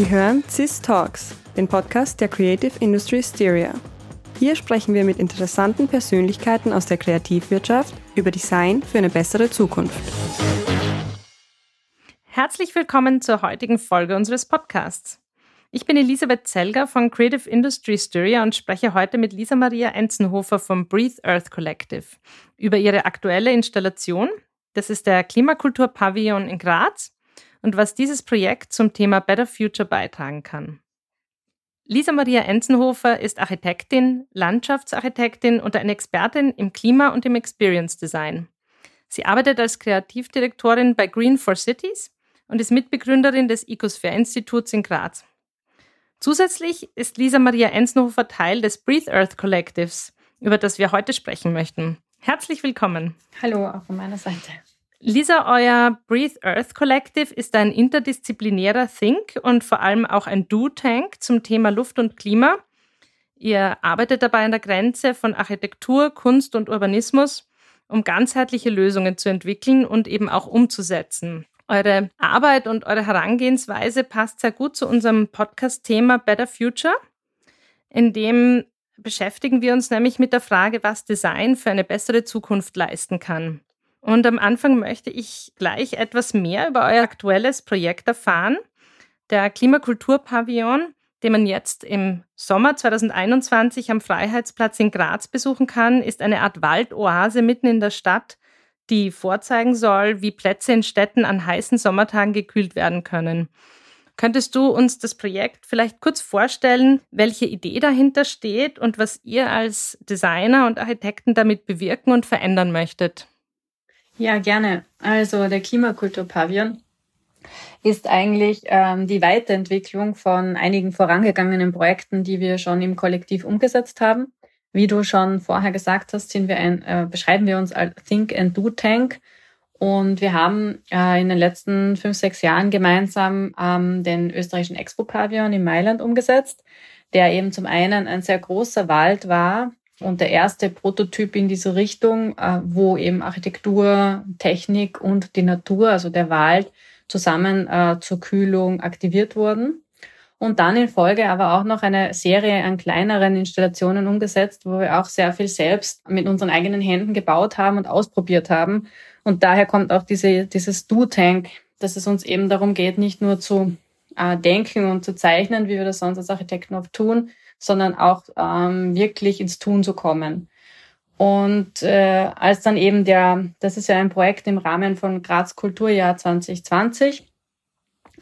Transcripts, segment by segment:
Sie hören CIS Talks, den Podcast der Creative Industry Styria. Hier sprechen wir mit interessanten Persönlichkeiten aus der Kreativwirtschaft über Design für eine bessere Zukunft. Herzlich willkommen zur heutigen Folge unseres Podcasts. Ich bin Elisabeth Zelger von Creative Industry Styria und spreche heute mit Lisa Maria Enzenhofer vom Breathe Earth Collective über ihre aktuelle Installation. Das ist der Klimakultur Pavillon in Graz und was dieses Projekt zum Thema Better Future beitragen kann. Lisa Maria Enzenhofer ist Architektin, Landschaftsarchitektin und eine Expertin im Klima- und im Experience Design. Sie arbeitet als Kreativdirektorin bei Green for Cities und ist Mitbegründerin des Ecosphere-Instituts in Graz. Zusätzlich ist Lisa Maria Enzenhofer Teil des Breathe Earth Collectives, über das wir heute sprechen möchten. Herzlich willkommen. Hallo, auch von meiner Seite. Lisa, euer Breathe Earth Collective ist ein interdisziplinärer Think und vor allem auch ein Do-Tank zum Thema Luft und Klima. Ihr arbeitet dabei an der Grenze von Architektur, Kunst und Urbanismus, um ganzheitliche Lösungen zu entwickeln und eben auch umzusetzen. Eure Arbeit und eure Herangehensweise passt sehr gut zu unserem Podcast-Thema Better Future, in dem beschäftigen wir uns nämlich mit der Frage, was Design für eine bessere Zukunft leisten kann. Und am Anfang möchte ich gleich etwas mehr über euer aktuelles Projekt erfahren. Der Klimakulturpavillon, den man jetzt im Sommer 2021 am Freiheitsplatz in Graz besuchen kann, ist eine Art Waldoase mitten in der Stadt, die vorzeigen soll, wie Plätze in Städten an heißen Sommertagen gekühlt werden können. Könntest du uns das Projekt vielleicht kurz vorstellen, welche Idee dahinter steht und was ihr als Designer und Architekten damit bewirken und verändern möchtet? Ja, gerne. Also der Klimakulturpavillon ist eigentlich ähm, die Weiterentwicklung von einigen vorangegangenen Projekten, die wir schon im Kollektiv umgesetzt haben. Wie du schon vorher gesagt hast, sind wir ein, äh, beschreiben wir uns als Think and Do Tank. Und wir haben äh, in den letzten fünf, sechs Jahren gemeinsam ähm, den österreichischen Expo-Pavillon in Mailand umgesetzt, der eben zum einen ein sehr großer Wald war, und der erste Prototyp in diese Richtung, äh, wo eben Architektur, Technik und die Natur, also der Wald, zusammen äh, zur Kühlung aktiviert wurden. Und dann in Folge aber auch noch eine Serie an kleineren Installationen umgesetzt, wo wir auch sehr viel selbst mit unseren eigenen Händen gebaut haben und ausprobiert haben. Und daher kommt auch diese, dieses Do-Tank, dass es uns eben darum geht, nicht nur zu äh, denken und zu zeichnen, wie wir das sonst als Architekten oft tun, sondern auch ähm, wirklich ins Tun zu kommen. Und äh, als dann eben der, das ist ja ein Projekt im Rahmen von Graz Kulturjahr 2020,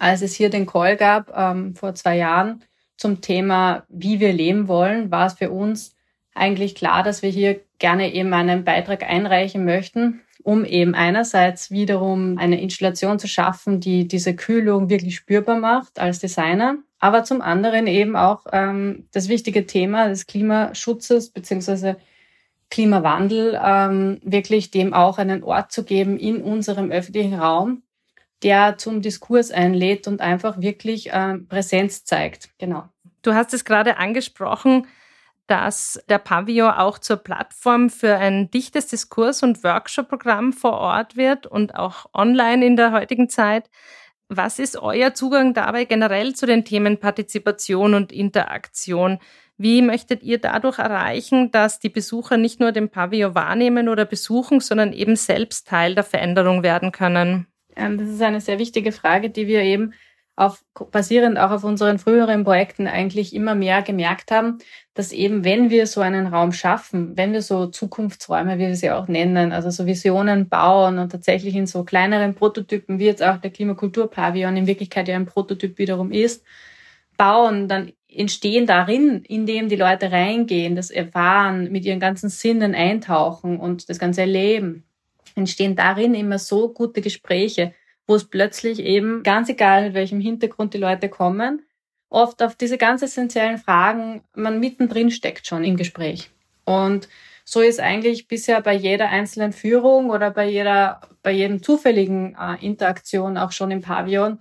als es hier den Call gab ähm, vor zwei Jahren zum Thema, wie wir leben wollen, war es für uns eigentlich klar, dass wir hier gerne eben einen Beitrag einreichen möchten, um eben einerseits wiederum eine Installation zu schaffen, die diese Kühlung wirklich spürbar macht als Designer aber zum anderen eben auch ähm, das wichtige Thema des Klimaschutzes beziehungsweise Klimawandel ähm, wirklich dem auch einen Ort zu geben in unserem öffentlichen Raum, der zum Diskurs einlädt und einfach wirklich äh, Präsenz zeigt. Genau. Du hast es gerade angesprochen, dass der Pavillon auch zur Plattform für ein dichtes Diskurs- und Workshop-Programm vor Ort wird und auch online in der heutigen Zeit. Was ist euer Zugang dabei generell zu den Themen Partizipation und Interaktion? Wie möchtet ihr dadurch erreichen, dass die Besucher nicht nur den Pavillon wahrnehmen oder besuchen, sondern eben selbst Teil der Veränderung werden können? Ähm, das ist eine sehr wichtige Frage, die wir eben auf, basierend auch auf unseren früheren Projekten eigentlich immer mehr gemerkt haben, dass eben, wenn wir so einen Raum schaffen, wenn wir so Zukunftsräume, wie wir sie auch nennen, also so Visionen bauen und tatsächlich in so kleineren Prototypen, wie jetzt auch der Klimakulturpavillon in Wirklichkeit ja ein Prototyp wiederum ist, bauen, dann entstehen darin, indem die Leute reingehen, das erfahren, mit ihren ganzen Sinnen eintauchen und das ganze erleben, entstehen darin immer so gute Gespräche, wo es plötzlich eben, ganz egal mit welchem Hintergrund die Leute kommen, oft auf diese ganz essentiellen Fragen man mittendrin steckt schon im Gespräch. Und so ist eigentlich bisher bei jeder einzelnen Führung oder bei jeder, bei jedem zufälligen äh, Interaktion auch schon im Pavillon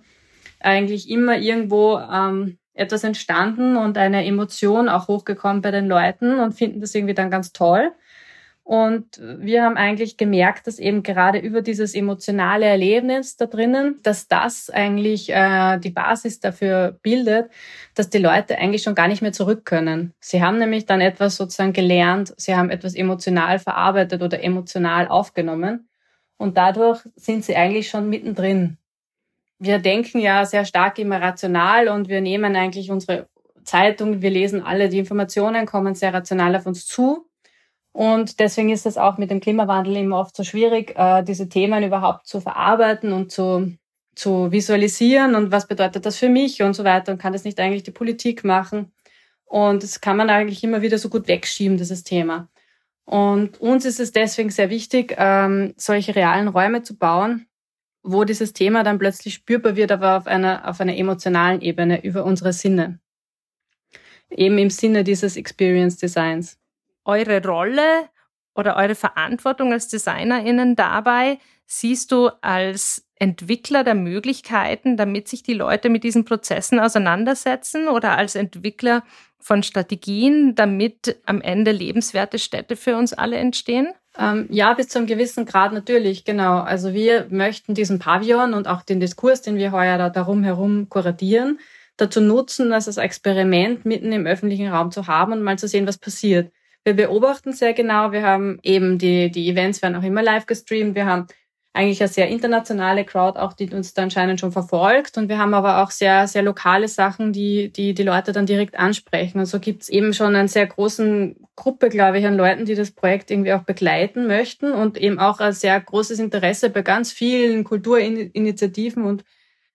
eigentlich immer irgendwo ähm, etwas entstanden und eine Emotion auch hochgekommen bei den Leuten und finden das irgendwie dann ganz toll. Und wir haben eigentlich gemerkt, dass eben gerade über dieses emotionale Erlebnis da drinnen, dass das eigentlich äh, die Basis dafür bildet, dass die Leute eigentlich schon gar nicht mehr zurück können. Sie haben nämlich dann etwas sozusagen gelernt, sie haben etwas emotional verarbeitet oder emotional aufgenommen. Und dadurch sind sie eigentlich schon mittendrin. Wir denken ja sehr stark immer rational und wir nehmen eigentlich unsere Zeitung, wir lesen alle die Informationen, kommen sehr rational auf uns zu und deswegen ist es auch mit dem Klimawandel immer oft so schwierig, äh, diese Themen überhaupt zu verarbeiten und zu, zu visualisieren und was bedeutet das für mich und so weiter und kann das nicht eigentlich die Politik machen. Und das kann man eigentlich immer wieder so gut wegschieben, dieses Thema. Und uns ist es deswegen sehr wichtig, ähm, solche realen Räume zu bauen, wo dieses Thema dann plötzlich spürbar wird, aber auf einer, auf einer emotionalen Ebene über unsere Sinne. Eben im Sinne dieses Experience Designs eure Rolle oder eure Verantwortung als DesignerInnen dabei siehst du als Entwickler der Möglichkeiten, damit sich die Leute mit diesen Prozessen auseinandersetzen oder als Entwickler von Strategien, damit am Ende lebenswerte Städte für uns alle entstehen? Ähm, ja, bis zu einem gewissen Grad natürlich, genau. Also wir möchten diesen Pavillon und auch den Diskurs, den wir heuer da darum herum kuratieren, dazu nutzen, das als Experiment mitten im öffentlichen Raum zu haben und mal zu sehen, was passiert. Wir beobachten sehr genau. Wir haben eben die, die Events werden auch immer live gestreamt. Wir haben eigentlich eine sehr internationale Crowd auch, die uns da anscheinend schon verfolgt. Und wir haben aber auch sehr, sehr lokale Sachen, die die, die Leute dann direkt ansprechen. Und so gibt es eben schon eine sehr großen Gruppe, glaube ich, an Leuten, die das Projekt irgendwie auch begleiten möchten und eben auch ein sehr großes Interesse bei ganz vielen Kulturinitiativen und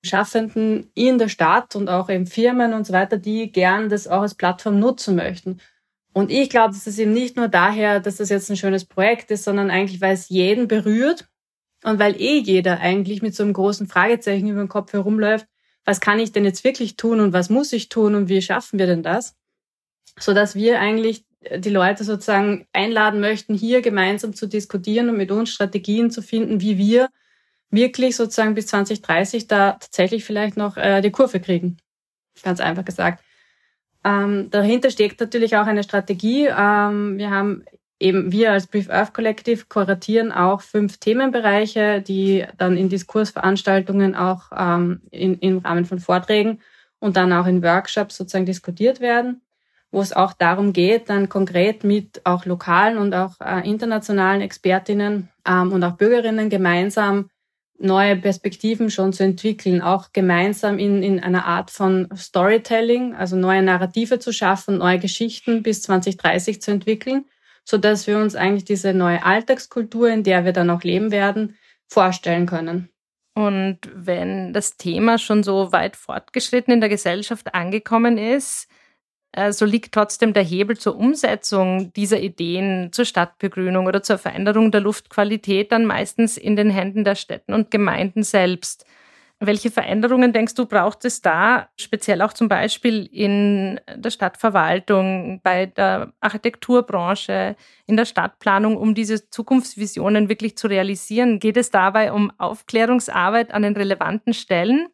Schaffenden in der Stadt und auch in Firmen und so weiter, die gern das auch als Plattform nutzen möchten. Und ich glaube, dass es eben nicht nur daher, dass das jetzt ein schönes Projekt ist, sondern eigentlich, weil es jeden berührt und weil eh jeder eigentlich mit so einem großen Fragezeichen über den Kopf herumläuft, was kann ich denn jetzt wirklich tun und was muss ich tun und wie schaffen wir denn das? So dass wir eigentlich die Leute sozusagen einladen möchten, hier gemeinsam zu diskutieren und mit uns Strategien zu finden, wie wir wirklich sozusagen bis 2030 da tatsächlich vielleicht noch äh, die Kurve kriegen. Ganz einfach gesagt. Ähm, dahinter steckt natürlich auch eine Strategie. Ähm, wir haben eben, wir als Brief Earth Collective kuratieren auch fünf Themenbereiche, die dann in Diskursveranstaltungen auch ähm, in, im Rahmen von Vorträgen und dann auch in Workshops sozusagen diskutiert werden, wo es auch darum geht, dann konkret mit auch lokalen und auch äh, internationalen Expertinnen ähm, und auch Bürgerinnen gemeinsam neue Perspektiven schon zu entwickeln, auch gemeinsam in, in einer Art von Storytelling, also neue Narrative zu schaffen, neue Geschichten bis 2030 zu entwickeln, so dass wir uns eigentlich diese neue Alltagskultur, in der wir dann auch leben werden, vorstellen können. Und wenn das Thema schon so weit fortgeschritten in der Gesellschaft angekommen ist, so liegt trotzdem der Hebel zur Umsetzung dieser Ideen zur Stadtbegrünung oder zur Veränderung der Luftqualität dann meistens in den Händen der Städten und Gemeinden selbst. Welche Veränderungen denkst du, braucht es da, speziell auch zum Beispiel in der Stadtverwaltung, bei der Architekturbranche, in der Stadtplanung, um diese Zukunftsvisionen wirklich zu realisieren? Geht es dabei um Aufklärungsarbeit an den relevanten Stellen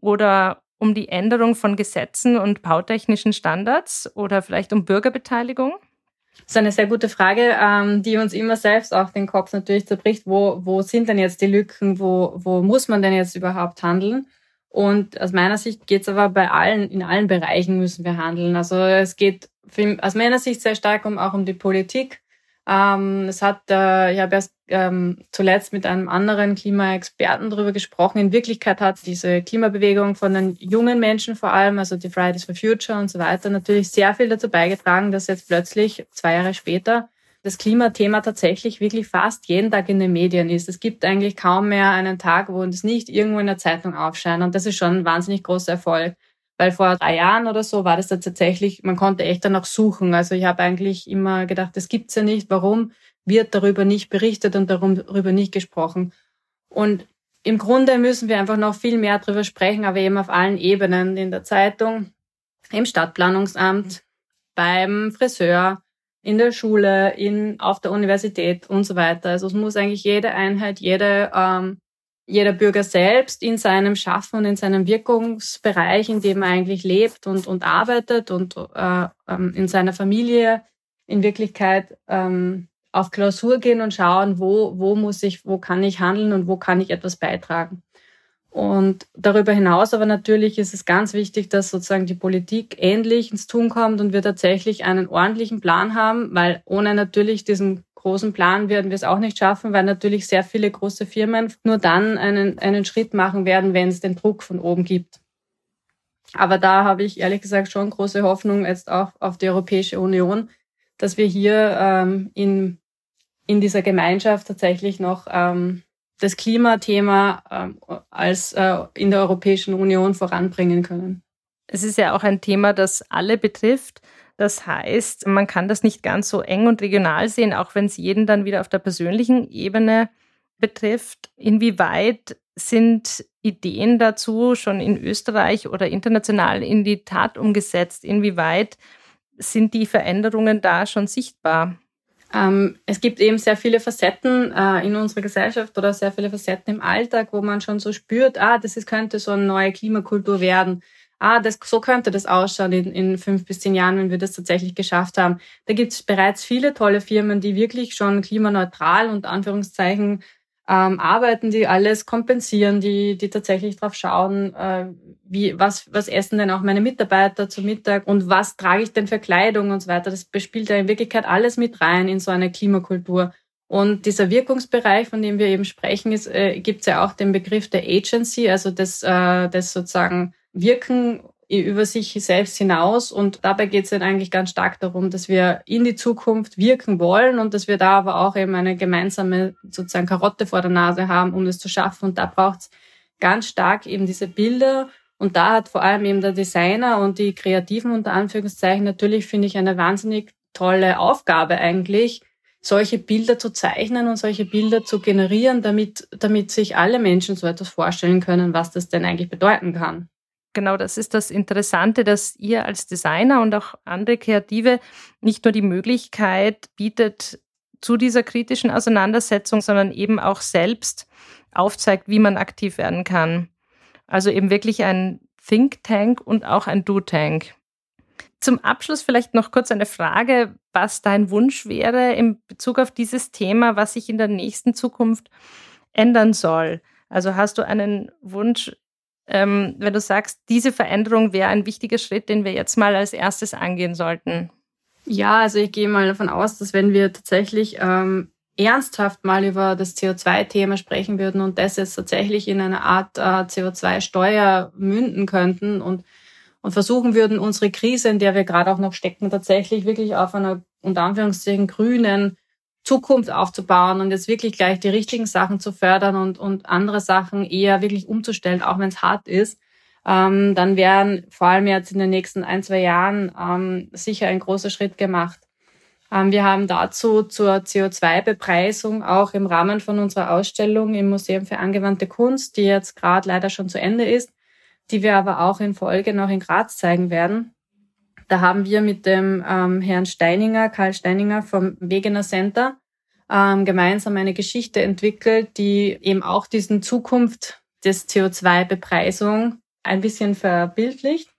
oder um die Änderung von Gesetzen und bautechnischen Standards oder vielleicht um Bürgerbeteiligung? Das ist eine sehr gute Frage, ähm, die uns immer selbst auch den Kopf natürlich zerbricht. Wo, wo sind denn jetzt die Lücken? Wo, wo muss man denn jetzt überhaupt handeln? Und aus meiner Sicht geht es aber bei allen, in allen Bereichen müssen wir handeln. Also es geht aus meiner Sicht sehr stark um, auch um die Politik. Ähm, es hat, äh, ich habe erst ähm, zuletzt mit einem anderen Klimaexperten darüber gesprochen. In Wirklichkeit hat diese Klimabewegung von den jungen Menschen vor allem, also die Fridays for Future und so weiter, natürlich sehr viel dazu beigetragen, dass jetzt plötzlich zwei Jahre später das Klimathema tatsächlich wirklich fast jeden Tag in den Medien ist. Es gibt eigentlich kaum mehr einen Tag, wo es nicht irgendwo in der Zeitung aufscheint. Und das ist schon ein wahnsinnig großer Erfolg. Weil vor drei Jahren oder so war das da tatsächlich, man konnte echt danach suchen. Also ich habe eigentlich immer gedacht, das gibt's ja nicht. Warum wird darüber nicht berichtet und darüber nicht gesprochen? Und im Grunde müssen wir einfach noch viel mehr darüber sprechen, aber eben auf allen Ebenen, in der Zeitung, im Stadtplanungsamt, beim Friseur, in der Schule, in, auf der Universität und so weiter. Also es muss eigentlich jede Einheit, jede ähm, jeder Bürger selbst in seinem Schaffen und in seinem Wirkungsbereich, in dem er eigentlich lebt und, und arbeitet und äh, ähm, in seiner Familie in Wirklichkeit ähm, auf Klausur gehen und schauen, wo, wo muss ich, wo kann ich handeln und wo kann ich etwas beitragen. Und darüber hinaus aber natürlich ist es ganz wichtig, dass sozusagen die Politik endlich ins Tun kommt und wir tatsächlich einen ordentlichen Plan haben, weil ohne natürlich diesen großen Plan werden wir es auch nicht schaffen, weil natürlich sehr viele große Firmen nur dann einen, einen Schritt machen werden, wenn es den Druck von oben gibt. Aber da habe ich ehrlich gesagt schon große Hoffnung jetzt auch auf die Europäische Union, dass wir hier ähm, in, in dieser Gemeinschaft tatsächlich noch ähm, das Klimathema ähm, als äh, in der Europäischen Union voranbringen können. Es ist ja auch ein Thema, das alle betrifft. Das heißt, man kann das nicht ganz so eng und regional sehen, auch wenn es jeden dann wieder auf der persönlichen Ebene betrifft. Inwieweit sind Ideen dazu schon in Österreich oder international in die Tat umgesetzt? Inwieweit sind die Veränderungen da schon sichtbar? Ähm, es gibt eben sehr viele Facetten äh, in unserer Gesellschaft oder sehr viele Facetten im Alltag, wo man schon so spürt, ah, das ist, könnte so eine neue Klimakultur werden. Ah, das, so könnte das ausschauen in, in fünf bis zehn Jahren, wenn wir das tatsächlich geschafft haben. Da gibt es bereits viele tolle Firmen, die wirklich schon klimaneutral und Anführungszeichen ähm, arbeiten, die alles kompensieren, die, die tatsächlich drauf schauen, äh, wie, was, was essen denn auch meine Mitarbeiter zu Mittag und was trage ich denn für Kleidung und so weiter. Das spielt ja in Wirklichkeit alles mit rein in so eine Klimakultur. Und dieser Wirkungsbereich, von dem wir eben sprechen, ist, äh, gibt es ja auch den Begriff der Agency, also das, äh, das sozusagen Wirken über sich selbst hinaus. Und dabei geht es dann eigentlich ganz stark darum, dass wir in die Zukunft wirken wollen und dass wir da aber auch eben eine gemeinsame sozusagen Karotte vor der Nase haben, um das zu schaffen. Und da braucht es ganz stark eben diese Bilder. Und da hat vor allem eben der Designer und die Kreativen unter Anführungszeichen natürlich, finde ich, eine wahnsinnig tolle Aufgabe eigentlich, solche Bilder zu zeichnen und solche Bilder zu generieren, damit, damit sich alle Menschen so etwas vorstellen können, was das denn eigentlich bedeuten kann genau das ist das Interessante, dass ihr als Designer und auch andere Kreative nicht nur die Möglichkeit bietet zu dieser kritischen Auseinandersetzung, sondern eben auch selbst aufzeigt, wie man aktiv werden kann. Also eben wirklich ein Think Tank und auch ein Do Tank. Zum Abschluss vielleicht noch kurz eine Frage, was dein Wunsch wäre in Bezug auf dieses Thema, was sich in der nächsten Zukunft ändern soll. Also hast du einen Wunsch, ähm, wenn du sagst, diese Veränderung wäre ein wichtiger Schritt, den wir jetzt mal als erstes angehen sollten? Ja, also ich gehe mal davon aus, dass wenn wir tatsächlich ähm, ernsthaft mal über das CO2-Thema sprechen würden und das jetzt tatsächlich in eine Art äh, CO2-Steuer münden könnten und, und versuchen würden, unsere Krise, in der wir gerade auch noch stecken, tatsächlich wirklich auf einer unter Anführungszeichen grünen Zukunft aufzubauen und jetzt wirklich gleich die richtigen Sachen zu fördern und, und andere Sachen eher wirklich umzustellen, auch wenn es hart ist, ähm, dann werden vor allem jetzt in den nächsten ein, zwei Jahren ähm, sicher ein großer Schritt gemacht. Ähm, wir haben dazu zur CO2-Bepreisung auch im Rahmen von unserer Ausstellung im Museum für angewandte Kunst, die jetzt gerade leider schon zu Ende ist, die wir aber auch in Folge noch in Graz zeigen werden, da haben wir mit dem ähm, Herrn Steininger, Karl Steininger vom Wegener Center, ähm, gemeinsam eine Geschichte entwickelt, die eben auch diesen Zukunft des CO2-Bepreisung ein bisschen verbildlicht.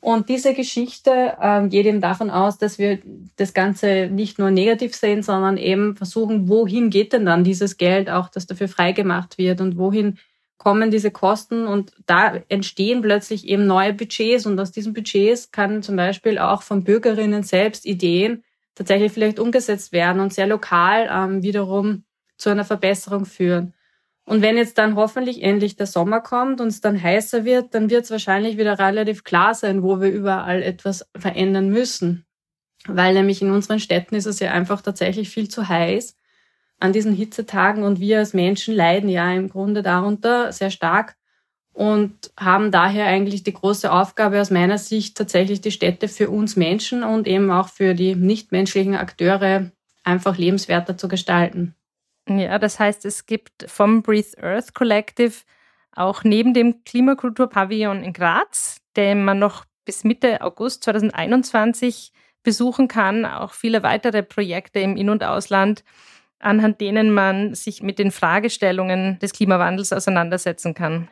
Und diese Geschichte ähm, geht eben davon aus, dass wir das Ganze nicht nur negativ sehen, sondern eben versuchen, wohin geht denn dann dieses Geld auch, das dafür freigemacht wird und wohin kommen diese Kosten und da entstehen plötzlich eben neue Budgets und aus diesen Budgets kann zum Beispiel auch von Bürgerinnen selbst Ideen tatsächlich vielleicht umgesetzt werden und sehr lokal ähm, wiederum zu einer Verbesserung führen. Und wenn jetzt dann hoffentlich endlich der Sommer kommt und es dann heißer wird, dann wird es wahrscheinlich wieder relativ klar sein, wo wir überall etwas verändern müssen. Weil nämlich in unseren Städten ist es ja einfach tatsächlich viel zu heiß an diesen Hitzetagen und wir als Menschen leiden ja im Grunde darunter sehr stark und haben daher eigentlich die große Aufgabe aus meiner Sicht tatsächlich die Städte für uns Menschen und eben auch für die nichtmenschlichen Akteure einfach lebenswerter zu gestalten. Ja, das heißt, es gibt vom Breathe Earth Collective auch neben dem Klimakulturpavillon in Graz, den man noch bis Mitte August 2021 besuchen kann, auch viele weitere Projekte im In- und Ausland, anhand denen man sich mit den Fragestellungen des Klimawandels auseinandersetzen kann.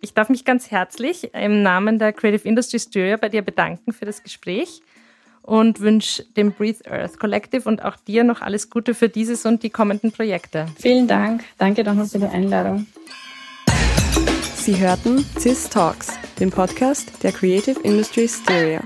Ich darf mich ganz herzlich im Namen der Creative Industry Studio bei dir bedanken für das Gespräch und wünsche dem Breathe Earth Collective und auch dir noch alles Gute für dieses und die kommenden Projekte. Vielen Dank. Danke nochmal für die Einladung. Sie hörten CIS Talks, den Podcast der Creative Industry Styria.